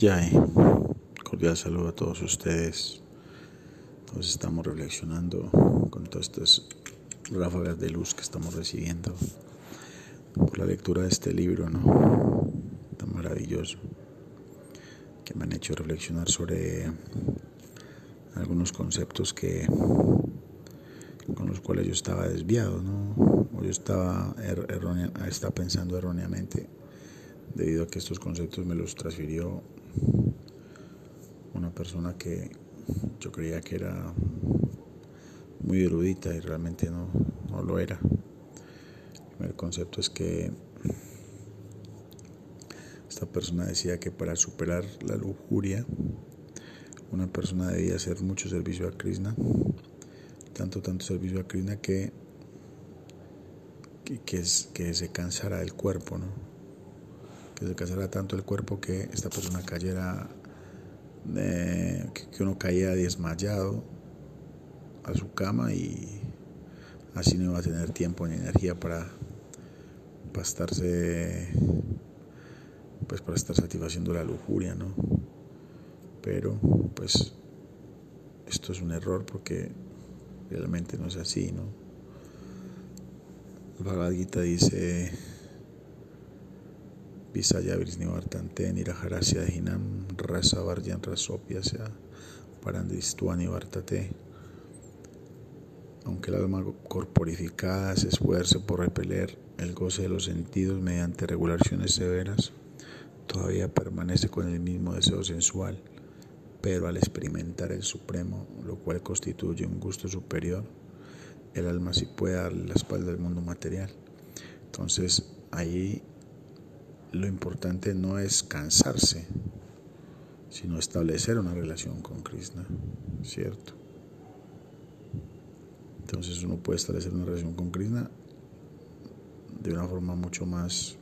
Jai, cordial saludo a todos ustedes. Todos estamos reflexionando con todas estas ráfagas de luz que estamos recibiendo por la lectura de este libro, ¿no? Tan maravilloso, que me han hecho reflexionar sobre algunos conceptos que con los cuales yo estaba desviado, ¿no? O yo estaba, er, estaba pensando erróneamente debido a que estos conceptos me los transfirió una persona que yo creía que era muy erudita y realmente no, no lo era. El primer concepto es que esta persona decía que para superar la lujuria una persona debía hacer mucho servicio a Krishna, tanto, tanto servicio a Krishna que, que, que, que se cansara del cuerpo, ¿no? Que se cansara tanto el cuerpo que esta persona cayera que uno caía desmayado a su cama y así no iba a tener tiempo ni energía para, para estarse pues para estar satisfaciendo la lujuria, ¿no? Pero pues esto es un error porque realmente no es así, ¿no? El Bhagavad Gita dice Visaya Vrisnivartante Nirajarasya Hinam Rasa Varjan Rasopiasya Parandistuani Vartate. Aunque el alma corporificada se esfuerce por repeler el goce de los sentidos mediante regulaciones severas, todavía permanece con el mismo deseo sensual, pero al experimentar el Supremo, lo cual constituye un gusto superior, el alma sí puede darle la espalda al mundo material. Entonces ahí lo importante no es cansarse, sino establecer una relación con Krishna, ¿cierto? Entonces uno puede establecer una relación con Krishna de una forma mucho más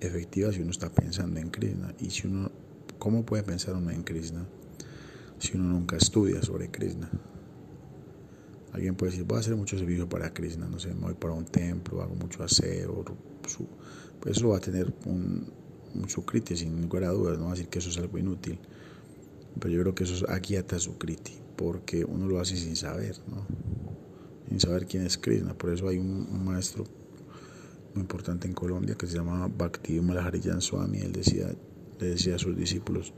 efectiva si uno está pensando en Krishna. Y si uno, ¿cómo puede pensar uno en Krishna si uno nunca estudia sobre Krishna? Alguien puede decir, voy a hacer mucho servicio para Krishna, no sé, me voy para un templo, hago mucho aseo, pues eso va a tener un, un sukriti sin ninguna duda, no va a decir que eso es algo inútil, pero yo creo que eso es su sukriti, porque uno lo hace sin saber, ¿no? sin saber quién es Krishna, por eso hay un, maestro muy importante en Colombia que se llama Bhakti Malaharijan Swami, él decía, le decía a sus discípulos,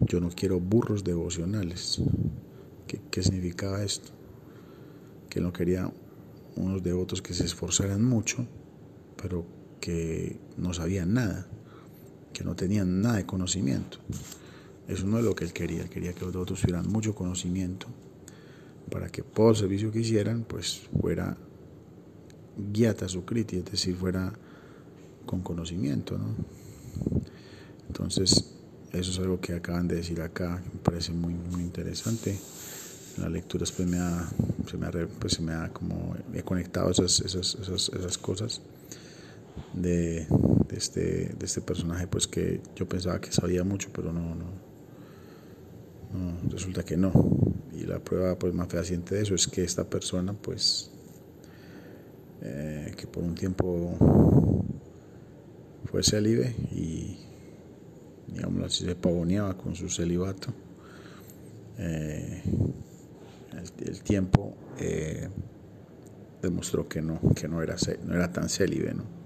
yo no quiero burros devocionales. ¿Qué, qué significaba esto? que no quería unos devotos que se esforzaran mucho, pero que no sabían nada, que no tenían nada de conocimiento. Eso no es lo que él quería, él quería que los devotos tuvieran mucho conocimiento para que todo el servicio que hicieran pues fuera guiata sukriti, es decir, fuera con conocimiento. ¿no? Entonces, eso es algo que acaban de decir acá, me parece muy, muy interesante la lectura después me ha, se me ha, pues se me ha como, he conectado esas, esas, esas, esas cosas de, de, este, de este personaje, pues que yo pensaba que sabía mucho, pero no, no, resulta que no. Y la prueba pues más fehaciente de eso es que esta persona, pues, eh, que por un tiempo fue célibe y, digamos así, se pavoneaba con su celibato. Eh, el, tiempo eh, demostró que no, que no era, no era tan célibe, ¿no?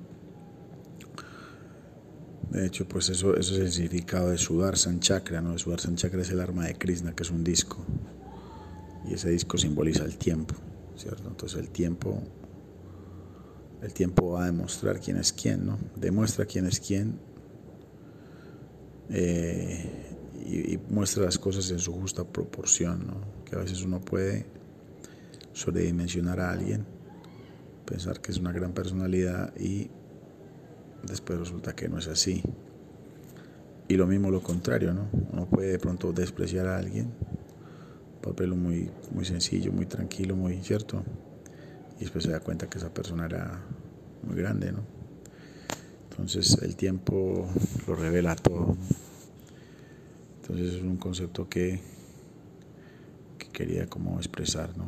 De hecho, pues eso, eso es el significado de sudar Chakra, ¿no? Sudar Chakra es el arma de Krishna, que es un disco. Y ese disco simboliza el tiempo, ¿cierto? Entonces el tiempo, el tiempo va a demostrar quién es quién, ¿no? Demuestra quién es quién. Eh, y, muestra las cosas en su justa proporción, ¿no? que a veces uno puede sobredimensionar a alguien, pensar que es una gran personalidad y después resulta que no es así. Y lo mismo lo contrario, ¿no? Uno puede de pronto despreciar a alguien, papel muy, muy sencillo, muy tranquilo, muy cierto, y después se da cuenta que esa persona era muy grande, ¿no? Entonces el tiempo lo revela todo. Entonces es un concepto que, que quería como expresar, ¿no?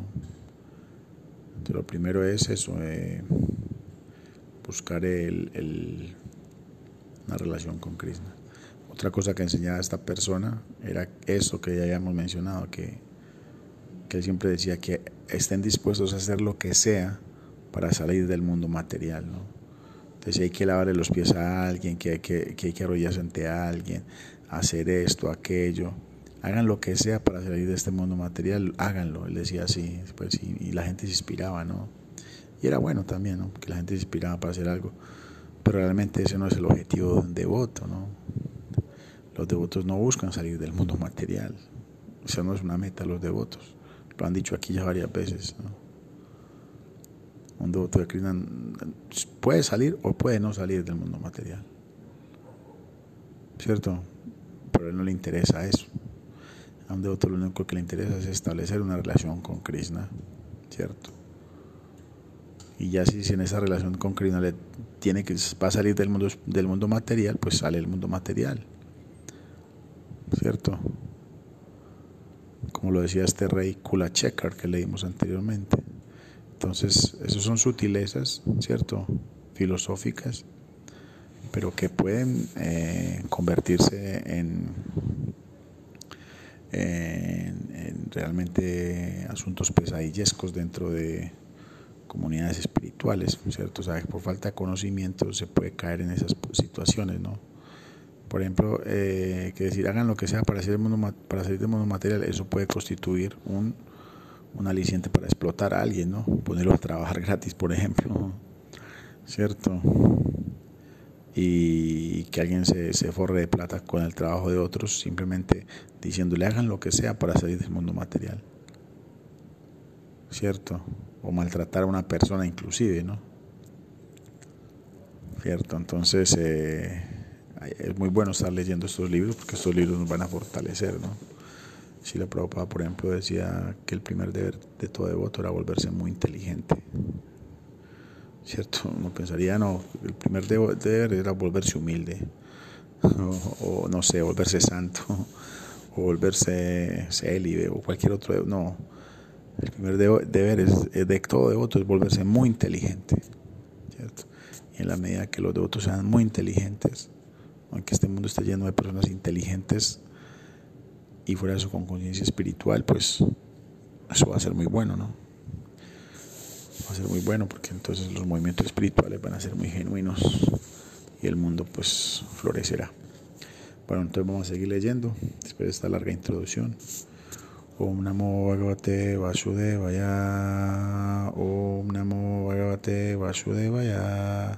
Entonces, lo primero es eso, eh, buscar el, el, una relación con Krishna. Otra cosa que enseñaba esta persona era eso que ya habíamos mencionado, que, que él siempre decía que estén dispuestos a hacer lo que sea para salir del mundo material. ¿no? Entonces hay que lavarle los pies a alguien, que hay que, que, hay que arrodillarse ante alguien, hacer esto, aquello. Hagan lo que sea para salir de este mundo material, háganlo. Él decía así, pues, y, y la gente se inspiraba, ¿no? Y era bueno también, ¿no? Que la gente se inspiraba para hacer algo. Pero realmente ese no es el objetivo de un devoto, ¿no? Los devotos no buscan salir del mundo material. Esa no es una meta los devotos. Lo han dicho aquí ya varias veces. Un devoto de Krishna puede salir o puede no salir del mundo material. ¿Cierto? Pero a él no le interesa eso. A un devoto lo único que le interesa es establecer una relación con Krishna. ¿Cierto? Y ya si, en esa relación con le tiene que va a salir del mundo del mundo material, pues sale del mundo material. ¿Cierto? Como lo decía este rey Kulachekar que leímos anteriormente. Entonces, esas son sutilezas, ¿cierto? Filosóficas, pero que pueden eh, convertirse en, en, realmente asuntos pesadillescos dentro de comunidades espirituales, ¿cierto? O sea, por falta de conocimiento se puede caer en esas situaciones, ¿no? Por ejemplo, eh, que decir, hagan lo que sea para, hacer mundo, para salir del mundo material, eso puede constituir un un aliciente para explotar a alguien, ¿no? Ponerlo a trabajar gratis, por ejemplo, ¿cierto? Y que alguien se, se forre de plata con el trabajo de otros, simplemente diciéndole hagan lo que sea para salir del mundo material, ¿cierto? O maltratar a una persona inclusive, ¿no? ¿Cierto? Entonces eh, es muy bueno estar leyendo estos libros porque estos libros nos van a fortalecer, ¿no? la Prabhupada, por ejemplo, decía que el primer deber de todo devoto era volverse muy inteligente. ¿Cierto? Uno pensaría, no, el primer deber era volverse humilde, o, no sé, volverse santo, o volverse célibe, o cualquier otro. No, el primer deber es, de todo devoto es volverse muy inteligente. ¿cierto? Y en la medida que los devotos sean muy inteligentes, aunque este mundo esté lleno de personas inteligentes, y fuera eso con conciencia espiritual, pues eso va a ser muy bueno, ¿no? Va a ser muy bueno porque entonces los movimientos espirituales van a ser muy genuinos y el mundo pues florecerá. Bueno, entonces vamos a seguir leyendo después de esta larga introducción. Om namo bhagavate vasudevaya. Om namo bhagavate vasudevaya.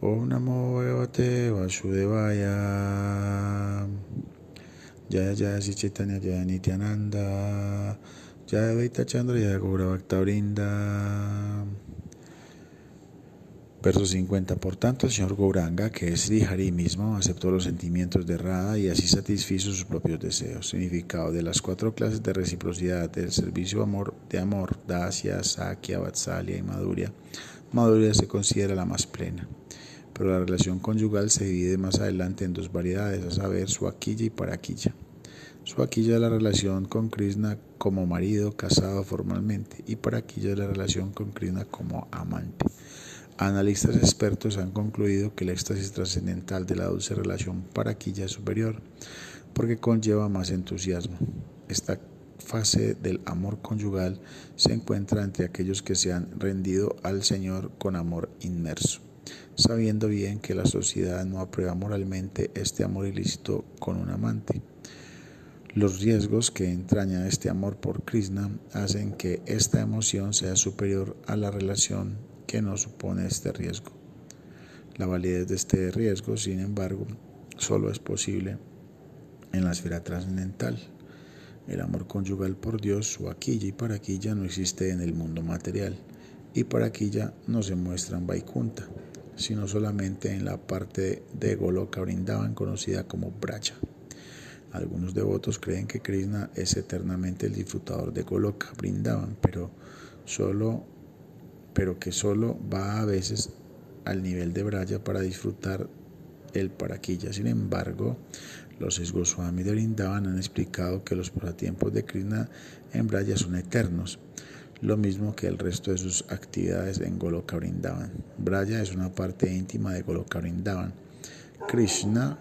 Om namo bhagavate vasudevaya. Jaya jaya si chaitanya jaya nityananda. Jaya vaita chandra jaya Verso 50. Por tanto, el señor Gauranga, que es Hari mismo, aceptó los sentimientos de Radha y así satisfizo sus propios deseos. Significado de las cuatro clases de reciprocidad del servicio amor, de amor, Dasya, Sakya, Vatsalya y Maduria. Maduria se considera la más plena pero la relación conyugal se divide más adelante en dos variedades, a saber, Suakilla y Paraquilla. Suakilla es la relación con Krishna como marido casado formalmente y Paraquilla es la relación con Krishna como amante. Analistas expertos han concluido que el éxtasis trascendental de la dulce relación Paraquilla es superior porque conlleva más entusiasmo. Esta fase del amor conyugal se encuentra entre aquellos que se han rendido al Señor con amor inmerso sabiendo bien que la sociedad no aprueba moralmente este amor ilícito con un amante. Los riesgos que entraña este amor por Krishna hacen que esta emoción sea superior a la relación que no supone este riesgo. La validez de este riesgo, sin embargo, solo es posible en la esfera trascendental. El amor conyugal por Dios, su aquilla y paraquilla, no existe en el mundo material, y paraquilla no se muestra en Vaikunta sino solamente en la parte de Goloka Brindavan conocida como Bracha. Algunos devotos creen que Krishna es eternamente el disfrutador de Goloka Brindavan, pero solo pero que solo va a veces al nivel de Bracha para disfrutar el paraquilla. Sin embargo, los Goswami de Brindavan han explicado que los pasatiempos de Krishna en Bracha son eternos lo mismo que el resto de sus actividades en Goloka Vrindavan. Braya es una parte íntima de Goloka Vrindavan. Krishna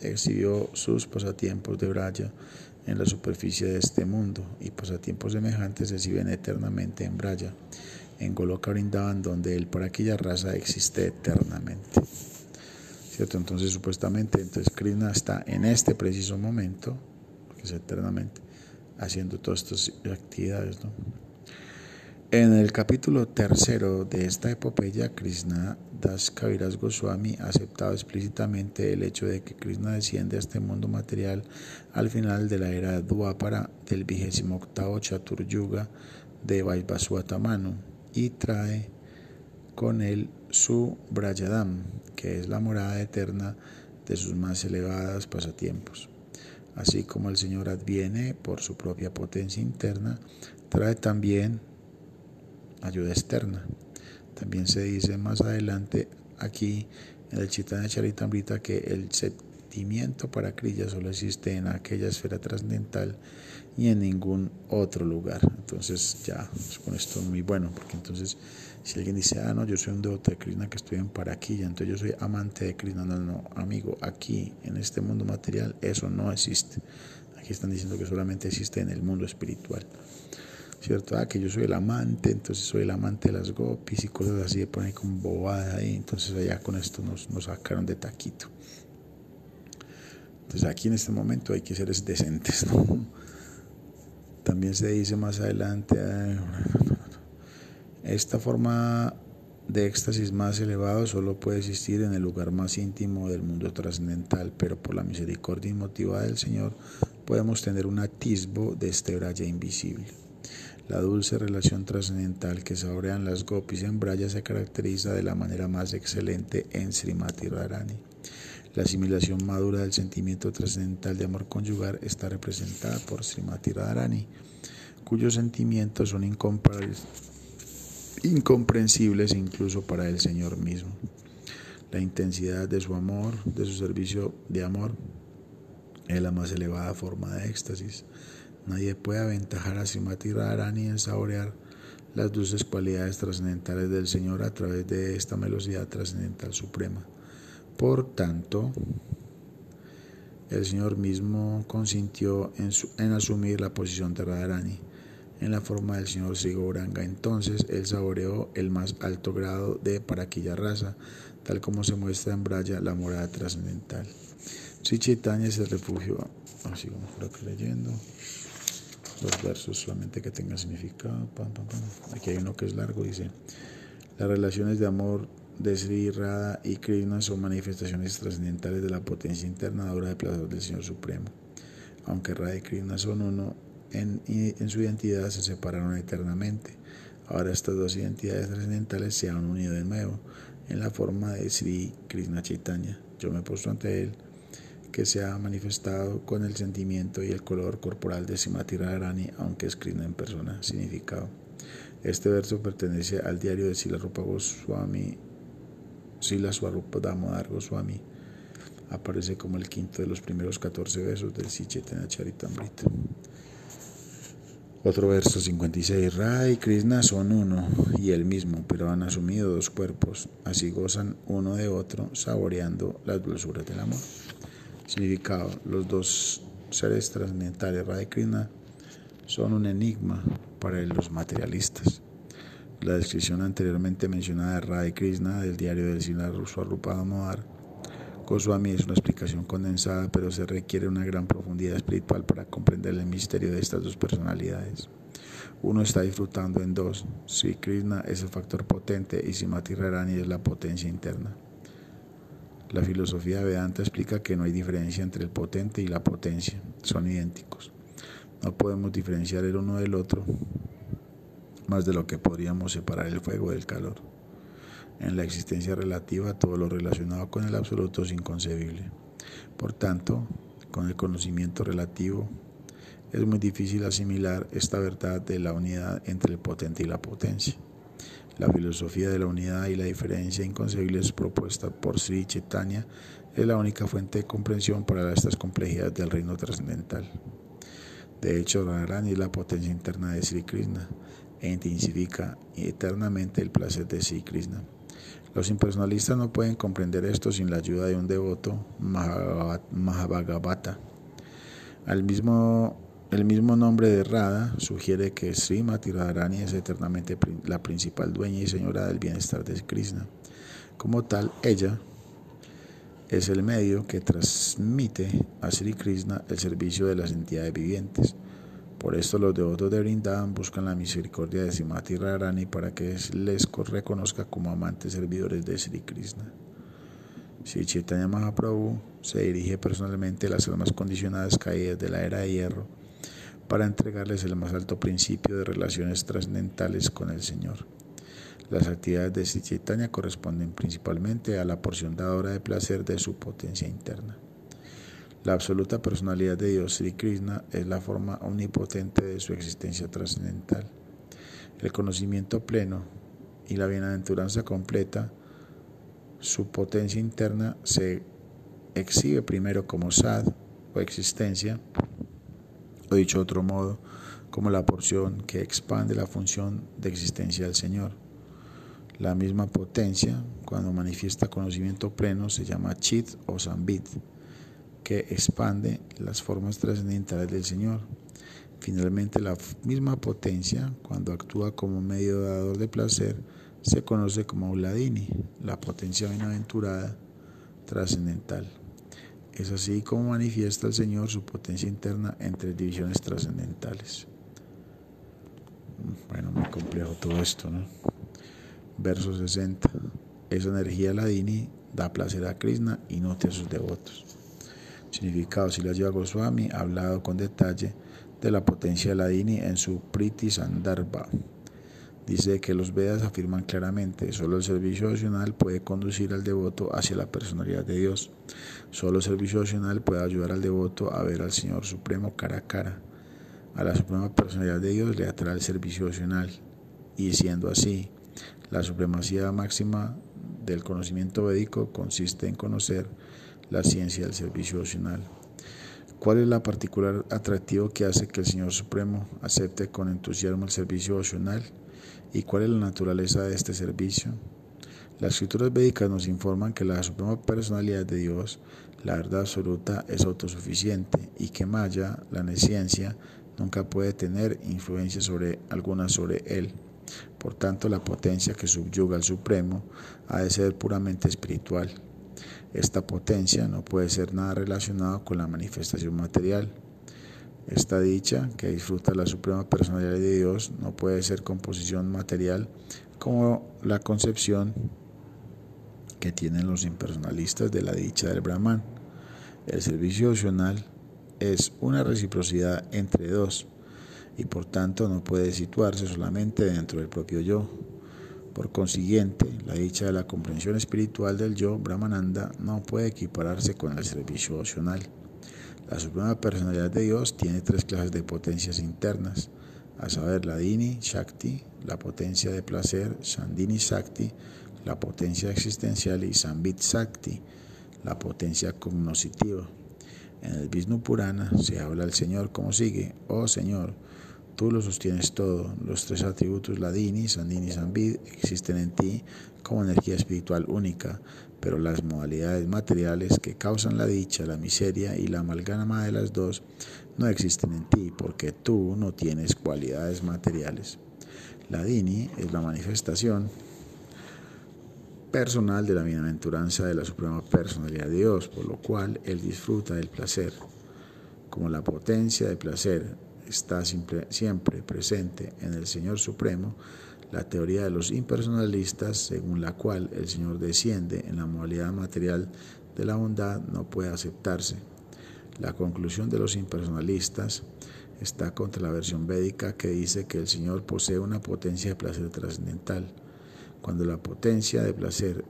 exhibió sus pasatiempos de Braya en la superficie de este mundo y pasatiempos semejantes se exhiben eternamente en Braya, en Goloka Brindavan, donde el para aquella raza existe eternamente. ¿Cierto? Entonces, supuestamente, entonces Krishna está en este preciso momento, que es eternamente, haciendo todas estas actividades. En el capítulo tercero de esta epopeya, Krishna Das Kaviras Goswami ha aceptado explícitamente el hecho de que Krishna desciende a este mundo material al final de la era Dwapara del vigésimo octavo Chaturyuga de Vaivaswatamanu y trae con él su Brayadam, que es la morada eterna de sus más elevadas pasatiempos. Así como el Señor adviene por su propia potencia interna, trae también ayuda externa. También se dice más adelante aquí en el Chitana Charitamrita que el sentimiento para Kriya solo existe en aquella esfera trascendental y en ningún otro lugar. Entonces ya, pues, con esto es muy bueno, porque entonces si alguien dice, ah, no, yo soy un devoto de Krishna que estoy en Paraquilla, entonces yo soy amante de Krishna, no, no, amigo, aquí en este mundo material eso no existe. Aquí están diciendo que solamente existe en el mundo espiritual. ¿cierto? Ah, que yo soy el amante, entonces soy el amante de las gopis y cosas así, de poner como bobada ahí, entonces allá con esto nos, nos sacaron de taquito. Entonces aquí en este momento hay que ser decentes, ¿no? También se dice más adelante, esta forma de éxtasis más elevado solo puede existir en el lugar más íntimo del mundo trascendental, pero por la misericordia inmotivada del Señor podemos tener un atisbo de este braya invisible. La dulce relación trascendental que saborean las gopis en Braya se caracteriza de la manera más excelente en Srimati Radharani. La asimilación madura del sentimiento trascendental de amor conyugal está representada por Srimati Radharani, cuyos sentimientos son incomprensibles incluso para el Señor mismo. La intensidad de su amor, de su servicio de amor, es la más elevada forma de éxtasis. Nadie puede aventajar a Srimati Radharani en saborear las dulces cualidades trascendentales del Señor a través de esta velocidad trascendental suprema. Por tanto, el Señor mismo consintió en, en asumir la posición de Radharani en la forma del Señor Sigoranga. Entonces él saboreó el más alto grado de Paraquilla raza, tal como se muestra en Braya, la morada trascendental. Si Chaitanya es el refugio, así como por aquí leyendo los versos solamente que tengan significado. Aquí hay uno que es largo, dice, las relaciones de amor de Sri Radha y Krishna son manifestaciones trascendentales de la potencia interna de placer del Señor Supremo. Aunque Radha y Krishna son uno, en, su identidad se separaron eternamente. Ahora estas dos identidades trascendentales se han unido de nuevo en la forma de Sri Krishna Chaitanya. Yo me puesto ante él que se ha manifestado con el sentimiento y el color corporal de Simati Radharani, aunque escrito en persona. Significado. Este verso pertenece al diario de Sila Rupa Goswami, Sila Swarupa Damodar Goswami. Aparece como el quinto de los primeros 14 versos del Sichetena Charitamrita. Otro verso 56. Ra y Krishna son uno y el mismo, pero han asumido dos cuerpos. Así gozan uno de otro, saboreando las dulzuras del amor. Significado. Los dos seres trascendentales, Radha y Krishna, son un enigma para los materialistas. La descripción anteriormente mencionada de Radha Krishna del diario del Sila Swarupa Damodar Goswami es una explicación condensada, pero se requiere una gran profundidad espiritual para comprender el misterio de estas dos personalidades. Uno está disfrutando en dos. Si Krishna es el factor potente y Simati Rarani es la potencia interna. La filosofía Vedanta explica que no hay diferencia entre el potente y la potencia, son idénticos. No podemos diferenciar el uno del otro más de lo que podríamos separar el fuego del calor. En la existencia relativa, todo lo relacionado con el absoluto es inconcebible. Por tanto, con el conocimiento relativo, es muy difícil asimilar esta verdad de la unidad entre el potente y la potencia. La filosofía de la unidad y la diferencia inconcebibles propuesta por Sri Chaitanya es la única fuente de comprensión para estas complejidades del reino trascendental. De hecho, Radharani es la potencia interna de Sri Krishna e intensifica eternamente el placer de Sri Krishna. Los impersonalistas no pueden comprender esto sin la ayuda de un devoto Mahabhagavata. Al mismo, el mismo nombre de Radha sugiere que Srimati Radharani es eternamente la principal dueña y señora del bienestar de Krishna. Como tal, ella es el medio que transmite a Sri Krishna el servicio de las entidades vivientes. Por esto los devotos de Vrindavan buscan la misericordia de Srimati Radharani para que les reconozca como amantes servidores de Sri Krishna. Sri Chaitanya Mahaprabhu se dirige personalmente a las almas condicionadas caídas de la era de hierro para entregarles el más alto principio de relaciones trascendentales con el Señor. Las actividades de Sri Chaitanya corresponden principalmente a la porción dadora de placer de su potencia interna. La absoluta personalidad de Dios, Sri Krishna, es la forma omnipotente de su existencia trascendental. El conocimiento pleno y la bienaventuranza completa, su potencia interna se exhibe primero como sad o existencia, o dicho de otro modo, como la porción que expande la función de existencia del Señor. La misma potencia, cuando manifiesta conocimiento pleno, se llama chit o sambit que expande las formas trascendentales del Señor. Finalmente, la misma potencia, cuando actúa como medio dador de placer, se conoce como Uladini, la potencia bienaventurada trascendental. Es así como manifiesta el Señor su potencia interna entre divisiones trascendentales. Bueno, muy complejo todo esto, ¿no? Verso 60. Esa energía Ladini da placer a Krishna y no a sus devotos. Significado, si la Goswami ha hablado con detalle de la potencia de la Dini en su Priti Sandarbha. Dice que los Vedas afirman claramente, solo el servicio opcional puede conducir al devoto hacia la personalidad de Dios. Solo el servicio opcional puede ayudar al devoto a ver al Señor Supremo cara a cara. A la Suprema Personalidad de Dios le atrae el servicio opcional. Y siendo así, la supremacía máxima del conocimiento védico consiste en conocer la ciencia del servicio opcional. ¿Cuál es la particular atractivo que hace que el Señor Supremo acepte con entusiasmo el servicio opcional? ¿Y cuál es la naturaleza de este servicio? Las escrituras védicas nos informan que la suprema personalidad de Dios, la verdad absoluta, es autosuficiente y que Maya, la nesciencia, nunca puede tener influencia sobre alguna sobre él. Por tanto, la potencia que subyuga al Supremo ha de ser puramente espiritual. Esta potencia no puede ser nada relacionado con la manifestación material. Esta dicha que disfruta la suprema personalidad de Dios no puede ser composición material como la concepción que tienen los impersonalistas de la dicha del Brahman. El servicio opcional es una reciprocidad entre dos y por tanto no puede situarse solamente dentro del propio yo. Por consiguiente, la dicha de la comprensión espiritual del yo, Brahmananda, no puede equipararse con el servicio opcional. La Suprema Personalidad de Dios tiene tres clases de potencias internas, a saber la Dini Shakti, la potencia de placer, Sandini Shakti, la potencia existencial y Sambit Shakti, la potencia cognoscitiva. En el Vishnu Purana se habla al Señor como sigue, oh Señor, Tú lo sostienes todo. Los tres atributos Ladini, Sandini y Sambid existen en ti como energía espiritual única, pero las modalidades materiales que causan la dicha, la miseria y la amalgama de las dos no existen en ti porque tú no tienes cualidades materiales. La Dini es la manifestación personal de la bienaventuranza de la suprema personalidad de Dios, por lo cual Él disfruta del placer. Como la potencia de placer está siempre presente en el Señor Supremo la teoría de los impersonalistas, según la cual el Señor desciende en la modalidad material de la bondad, no puede aceptarse. La conclusión de los impersonalistas está contra la versión védica que dice que el Señor posee una potencia de placer trascendental. Cuando la potencia de placer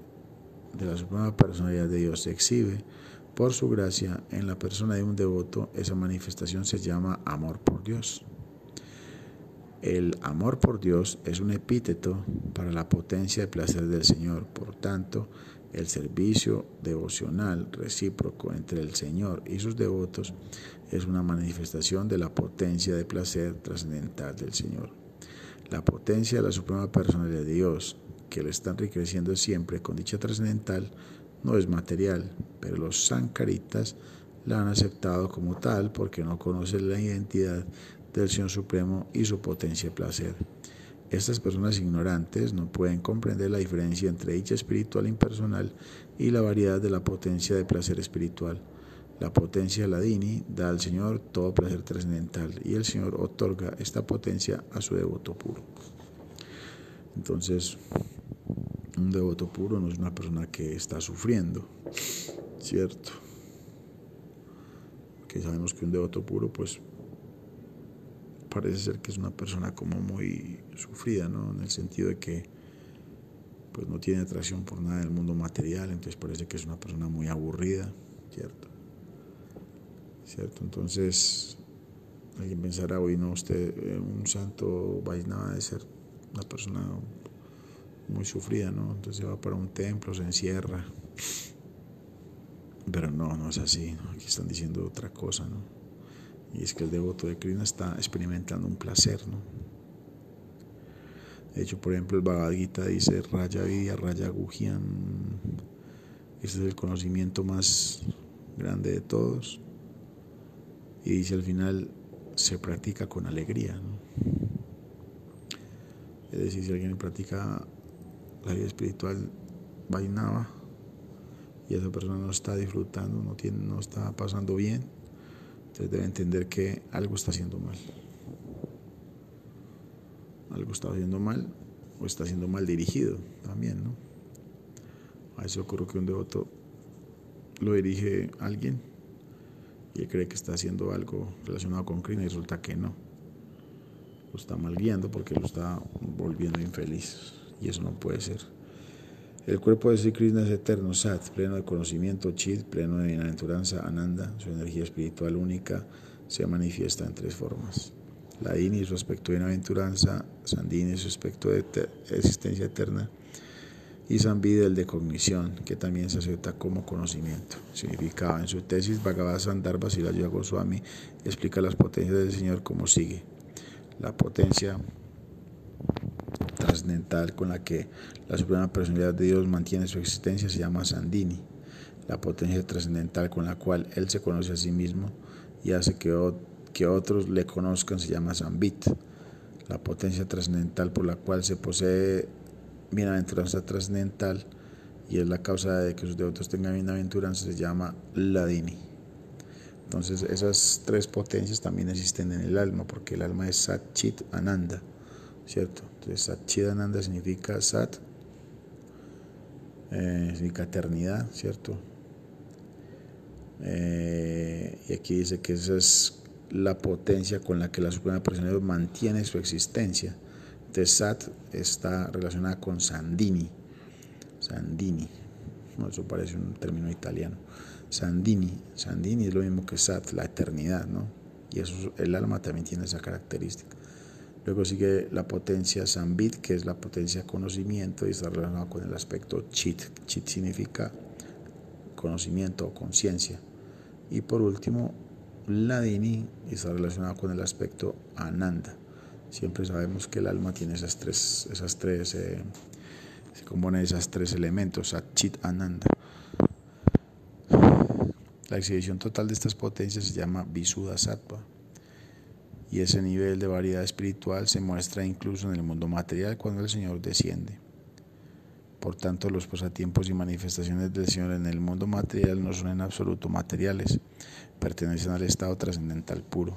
de la suprema personalidad de Dios se exhibe, por su gracia en la persona de un devoto, esa manifestación se llama amor por Dios. El amor por Dios es un epíteto para la potencia de placer del Señor. Por tanto, el servicio devocional recíproco entre el Señor y sus devotos es una manifestación de la potencia de placer trascendental del Señor. La potencia de la Suprema Personalidad de Dios, que le están enriqueciendo siempre con dicha trascendental no es material, pero los sankaritas la han aceptado como tal porque no conocen la identidad del Señor Supremo y su potencia de placer. Estas personas ignorantes no pueden comprender la diferencia entre dicha espiritual impersonal y la variedad de la potencia de placer espiritual. La potencia Ladini da al Señor todo placer trascendental y el Señor otorga esta potencia a su devoto puro. Entonces, un devoto puro no es una persona que está sufriendo, ¿cierto? Que sabemos que un devoto puro, pues, parece ser que es una persona como muy sufrida, ¿no? En el sentido de que, pues, no tiene atracción por nada del mundo material, entonces parece que es una persona muy aburrida, ¿cierto? ¿cierto? Entonces, alguien pensará, hoy no, usted, eh, un santo Vaisnava de ser una persona muy sufrida, ¿no? Entonces va para un templo, se encierra. Pero no, no es así. Aquí están diciendo otra cosa, ¿no? Y es que el devoto de Krishna está experimentando un placer, ¿no? De hecho, por ejemplo, el Bhagavad Gita dice Raya Vidya, Raya Gujian. Este es el conocimiento más grande de todos y dice al final, se practica con alegría. ¿no? Es decir, si alguien practica la vida espiritual vainaba y esa persona no está disfrutando, no, tiene, no está pasando bien, entonces debe entender que algo está haciendo mal. Algo está haciendo mal o está siendo mal dirigido también, ¿no? A eso ocurre que un devoto lo dirige alguien y cree que está haciendo algo relacionado con Krishna y resulta que no. Lo está mal guiando porque lo está volviendo infeliz y eso no puede ser. El cuerpo de Sri Krishna es eterno, Sat, pleno de conocimiento, Chit, pleno de bienaventuranza, Ananda, su energía espiritual única, se manifiesta en tres formas. La Dini, su aspecto de bienaventuranza, Sandini, su de existencia eterna, y Zambida el de cognición, que también se acepta como conocimiento. Significaba en su tesis Bhagavad Sandarbha Sila Goswami explica las potencias del Señor como sigue. La potencia trascendental con la que la Suprema Personalidad de Dios mantiene su existencia se llama Sandini. La potencia trascendental con la cual Él se conoce a sí mismo y hace que, que otros le conozcan se llama Zambit. La potencia trascendental por la cual se posee bienaventuranza trascendental y es la causa de que sus devotos tengan bienaventuranza, se llama Ladini. Entonces esas tres potencias también existen en el alma, porque el alma es Sat Chit Ananda, ¿cierto? Entonces Sat Chit Ananda significa Sat, eh, significa eternidad, ¿cierto? Eh, y aquí dice que esa es la potencia con la que la Suprema Personalidad mantiene su existencia Sat está relacionada con Sandini. Sandini. eso parece un término italiano. Sandini. Sandini es lo mismo que Sat, la eternidad, ¿no? Y eso, el alma también tiene esa característica. Luego sigue la potencia Sambit, que es la potencia conocimiento y está relacionada con el aspecto Chit. Chit significa conocimiento o conciencia. Y por último, Ladini está relacionado con el aspecto Ananda. Siempre sabemos que el alma tiene esas tres, esas tres, eh, se compone de esos tres elementos, Chit Ananda. La exhibición total de estas potencias se llama Visuddha y ese nivel de variedad espiritual se muestra incluso en el mundo material cuando el Señor desciende. Por tanto, los pasatiempos y manifestaciones del Señor en el mundo material no son en absoluto materiales, pertenecen al estado trascendental puro.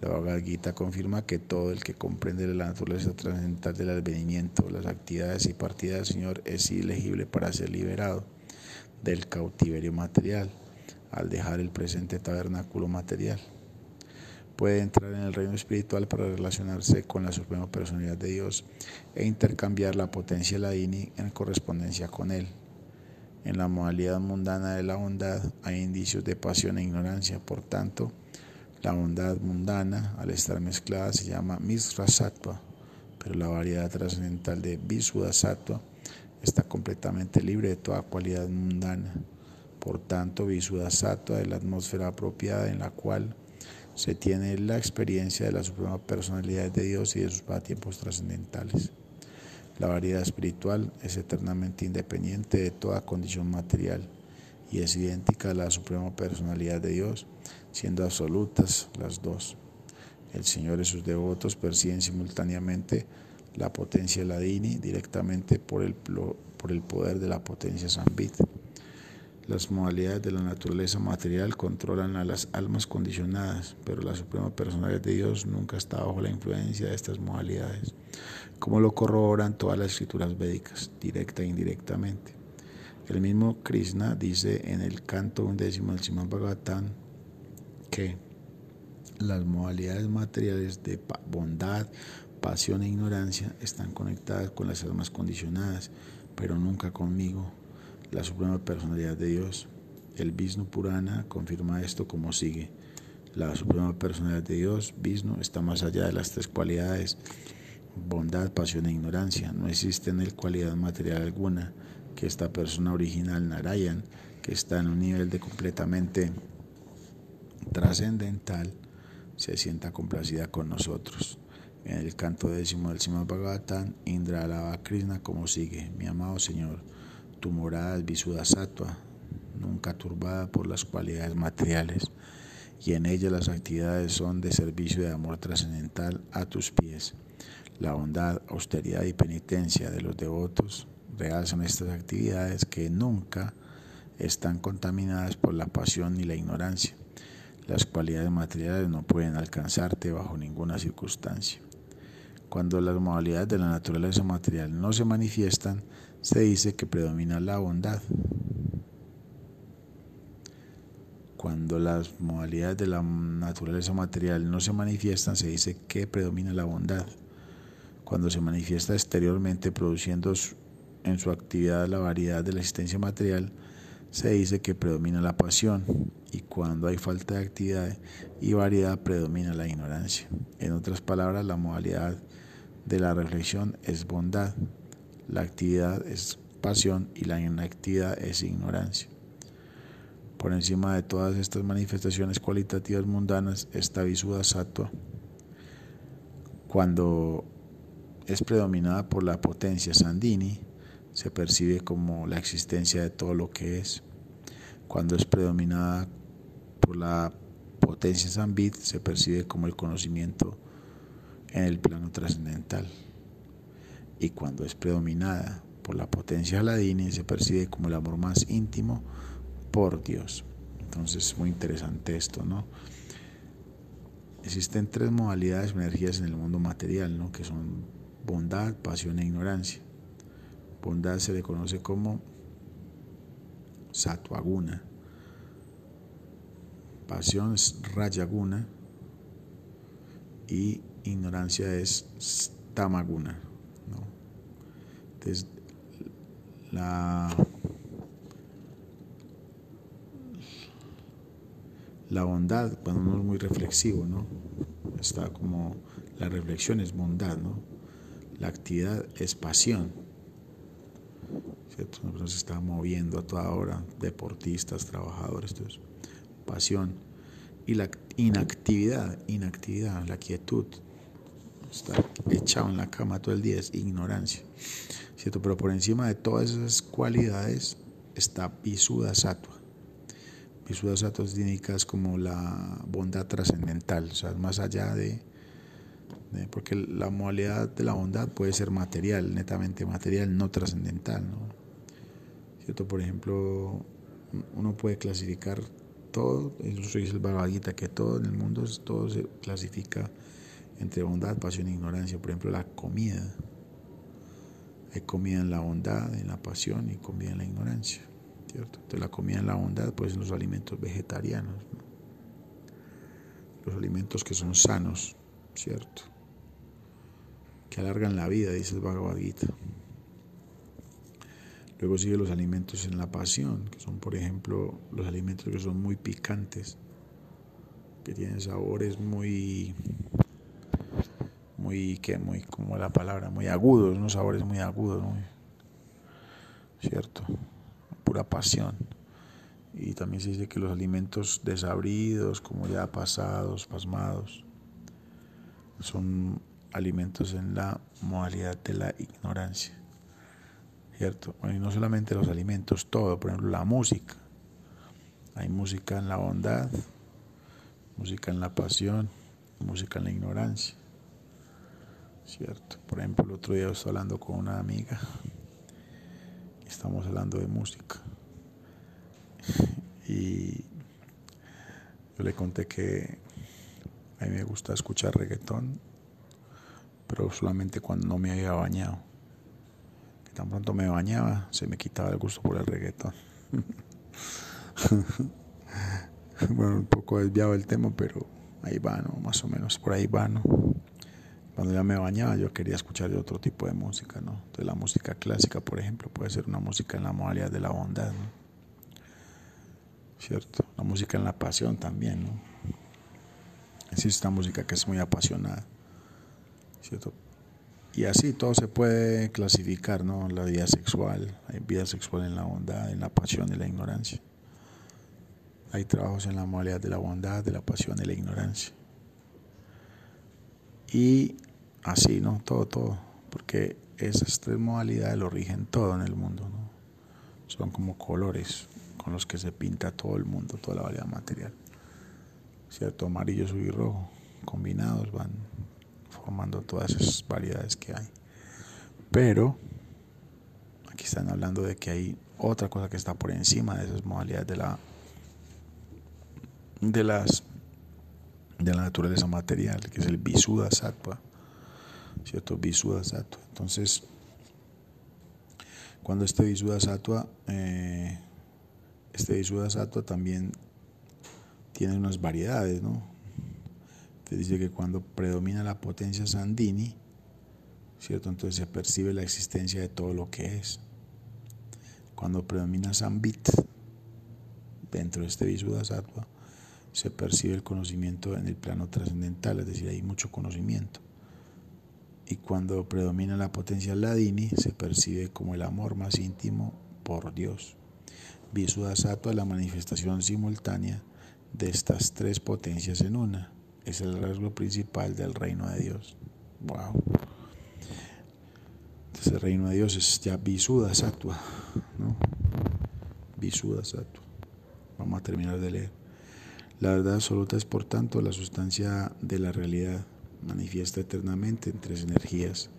La Bhagavad Gita confirma que todo el que comprende la naturaleza trascendental del advenimiento, las actividades y partidas del Señor es elegible para ser liberado del cautiverio material al dejar el presente tabernáculo material. Puede entrar en el reino espiritual para relacionarse con la suprema personalidad de Dios e intercambiar la potencia Ladini en correspondencia con Él. En la modalidad mundana de la bondad hay indicios de pasión e ignorancia, por tanto, la bondad mundana, al estar mezclada, se llama Misra Sattva, pero la variedad trascendental de Visuddha Sattva está completamente libre de toda cualidad mundana. Por tanto, Sattva es la atmósfera apropiada en la cual se tiene la experiencia de la suprema personalidad de Dios y de sus tiempos trascendentales. La variedad espiritual es eternamente independiente de toda condición material y es idéntica a la suprema personalidad de Dios, siendo absolutas las dos. El Señor y sus devotos perciben simultáneamente la potencia Ladini directamente por el, por el poder de la potencia Sambit. Las modalidades de la naturaleza material controlan a las almas condicionadas, pero la suprema personalidad de Dios nunca está bajo la influencia de estas modalidades, como lo corroboran todas las escrituras védicas, directa e indirectamente. El mismo Krishna dice en el canto undécimo del Srimad Bhagavatam que las modalidades materiales de bondad, pasión e ignorancia están conectadas con las almas condicionadas, pero nunca conmigo, la suprema personalidad de Dios. El Vishnu Purana confirma esto como sigue. La suprema personalidad de Dios, Vishnu, está más allá de las tres cualidades, bondad, pasión e ignorancia. No existe en él cualidad material alguna que esta persona original, Narayan, que está en un nivel de completamente trascendental, se sienta complacida con nosotros. En el canto décimo del Srimad Bhagavatam, Indra alaba a Krishna como sigue: Mi amado Señor, tu morada es Visuddha Sattva, nunca turbada por las cualidades materiales, y en ella las actividades son de servicio de amor trascendental a tus pies. La bondad, austeridad y penitencia de los devotos realzan estas actividades que nunca están contaminadas por la pasión ni la ignorancia. Las cualidades materiales no pueden alcanzarte bajo ninguna circunstancia. Cuando las modalidades de la naturaleza material no se manifiestan, se dice que predomina la bondad. Cuando las modalidades de la naturaleza material no se manifiestan, se dice que predomina la bondad. Cuando se manifiesta exteriormente produciendo en su actividad la variedad de la existencia material, se dice que predomina la pasión y cuando hay falta de actividad y variedad predomina la ignorancia. En otras palabras, la modalidad de la reflexión es bondad, la actividad es pasión y la inactividad es ignorancia. Por encima de todas estas manifestaciones cualitativas mundanas está Visuddha Sattva. Cuando es predominada por la potencia Sandini, se percibe como la existencia de todo lo que es. Cuando es predominada por la potencia Sambit, se percibe como el conocimiento en el plano trascendental. Y cuando es predominada por la potencia Aladini, se percibe como el amor más íntimo por Dios. Entonces es muy interesante esto, ¿no? Existen tres modalidades o energías en el mundo material, ¿no? Que son bondad, pasión e ignorancia. Bondad se le conoce como Satwaguna. Pasión es Rayaguna y ignorancia es Tamaguna. Entonces, la, la bondad, cuando uno es muy reflexivo, ¿no? Está como la reflexión es bondad, ¿no? La actividad es pasión una persona se está moviendo a toda hora, deportistas, trabajadores, pasión. Y la inactividad, inactividad, la quietud, estar echado en la cama todo el día es ignorancia, ¿cierto? Pero por encima de todas esas cualidades está Visuddha Sattva. Visuddha Sattva indica como la bondad trascendental, o sea, más allá de, porque la modalidad de la bondad puede ser material, netamente material, no trascendental, ¿no? Por ejemplo, uno puede clasificar todo, eso dice el Bhagavad que todo en el mundo todo se clasifica entre bondad, pasión e ignorancia. Por ejemplo, la comida. Hay comida en la bondad, en la pasión y comida en la ignorancia. ¿cierto? Entonces la comida en la bondad, pues los alimentos vegetarianos, los alimentos que son sanos, ¿cierto? Que alargan la vida, dice el Bhagavad Gita. Luego sigue los alimentos en la pasión, que son por ejemplo los alimentos que son muy picantes, que tienen sabores muy, muy, que muy, como la palabra, muy agudos, unos sabores muy agudos, ¿cierto? Pura pasión. Y también se dice que los alimentos desabridos, como ya pasados, pasmados, son alimentos en la modalidad de la ignorancia. ¿Cierto? y no solamente los alimentos, todo, por ejemplo, la música. Hay música en la bondad, música en la pasión, música en la ignorancia. ¿Cierto? Por ejemplo, el otro día estaba hablando con una amiga estamos hablando de música. Y yo le conté que a mí me gusta escuchar reggaetón, pero solamente cuando no me había bañado. Que tan pronto me bañaba, se me quitaba el gusto por el reggaetón. bueno, un poco desviado el tema, pero ahí va, ¿no? Más o menos por ahí va, ¿no? Cuando ya me bañaba yo quería escuchar otro tipo de música, ¿no? De la música clásica, por ejemplo, puede ser una música en la modalidad de la bondad, ¿no? ¿Cierto? La música en la pasión también, ¿no? Existe esta música que es muy apasionada, ¿cierto? Y así todo se puede clasificar, ¿no? La vida sexual, hay vida sexual en la bondad, en la pasión y la ignorancia. Hay trabajos en la modalidad de la bondad, de la pasión y la ignorancia. Y así, ¿no? Todo, todo. Porque esas tres modalidades lo rigen todo en el mundo, ¿no? Son como colores con los que se pinta todo el mundo, toda la variedad material. ¿Cierto? Amarillo, azul y rojo, combinados van formando todas esas variedades que hay. Pero aquí están hablando de que hay otra cosa que está por encima de esas modalidades de la de las de la naturaleza material, que es el Visuddha Sattva, ¿cierto? Visuddha Sattva. Entonces, cuando este Sattva, eh, este Sattva también tiene unas variedades, ¿no? Te dice que cuando predomina la potencia Sandini, ¿cierto? Entonces se percibe la existencia de todo lo que es. Cuando predomina Sambit, dentro de este Sattva, se percibe el conocimiento en el plano trascendental, es decir, hay mucho conocimiento. Y cuando predomina la potencia ladini, se percibe como el amor más íntimo por Dios. Visuddha Sattva, la manifestación simultánea de estas tres potencias en una. Es el rasgo principal del reino de Dios. Wow. Entonces el reino de Dios es ya Visuddha Sattva, ¿no? Sattva. Vamos a terminar de leer. La verdad absoluta es, por tanto, la sustancia de la realidad, manifiesta eternamente en tres energías.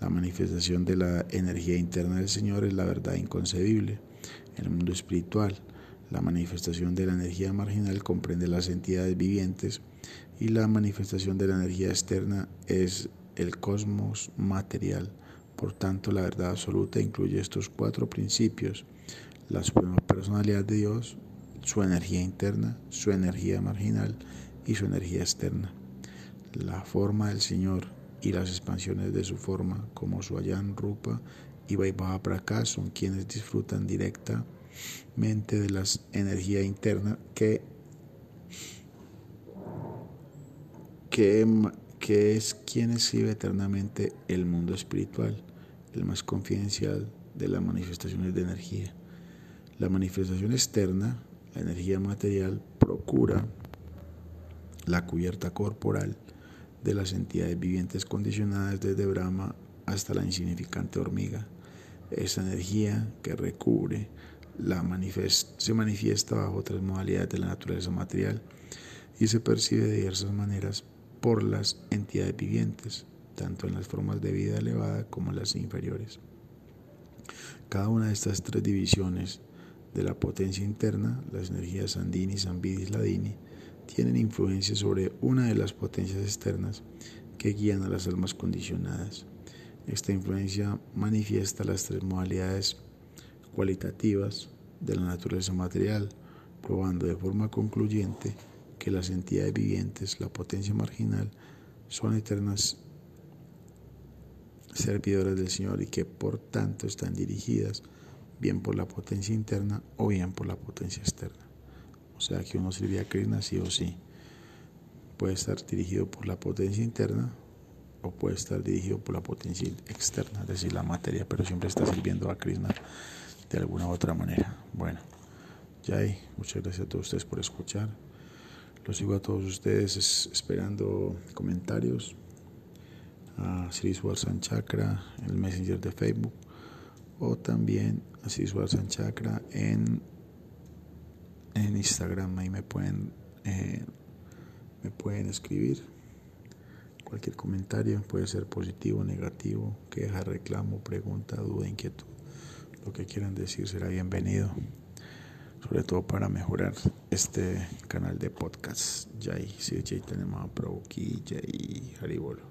La manifestación de la energía interna del Señor es la verdad inconcebible. El mundo espiritual, la manifestación de la energía marginal comprende las entidades vivientes y la manifestación de la energía externa es el cosmos material. Por tanto, la verdad absoluta incluye estos cuatro principios. La suprema personalidad de Dios, su energía interna, su energía marginal y su energía externa. La forma del Señor y las expansiones de su forma, como su Ayan Rupa y Vaibhava Prakash, son quienes disfrutan directamente de la energía interna que, que, que es quien escribe eternamente el mundo espiritual, el más confidencial de las manifestaciones de energía. La manifestación externa la energía material procura la cubierta corporal de las entidades vivientes condicionadas desde Brahma hasta la insignificante hormiga. Esa energía que recubre la se manifiesta bajo otras modalidades de la naturaleza material y se percibe de diversas maneras por las entidades vivientes, tanto en las formas de vida elevada como en las inferiores. Cada una de estas tres divisiones de la potencia interna, las energías Sandini, Sambidi y Ladini, tienen influencia sobre una de las potencias externas que guían a las almas condicionadas. Esta influencia manifiesta las tres modalidades cualitativas de la naturaleza material, probando de forma concluyente que las entidades vivientes, la potencia marginal, son eternas servidoras del Señor y que por tanto están dirigidas bien por la potencia interna o bien por la potencia externa. O sea que uno sirve a Krishna sí o sí. Puede estar dirigido por la potencia interna o puede estar dirigido por la potencia externa, es decir, la materia, pero siempre está sirviendo a Krishna de alguna u otra manera. Bueno, Jai, muchas gracias a todos ustedes por escuchar. Los sigo a todos ustedes esperando comentarios. a Sri Swarsan Chakra, el Messenger de Facebook, o también a Sri Swarsan Chakra en, en Instagram. Ahí me pueden, eh, me pueden escribir. Cualquier comentario puede ser positivo, negativo, queja, reclamo, pregunta, duda, inquietud. Lo que quieran decir será bienvenido sobre todo para mejorar este canal de podcast. Jai, si Jai tenemos a Pro Jai Haribolo.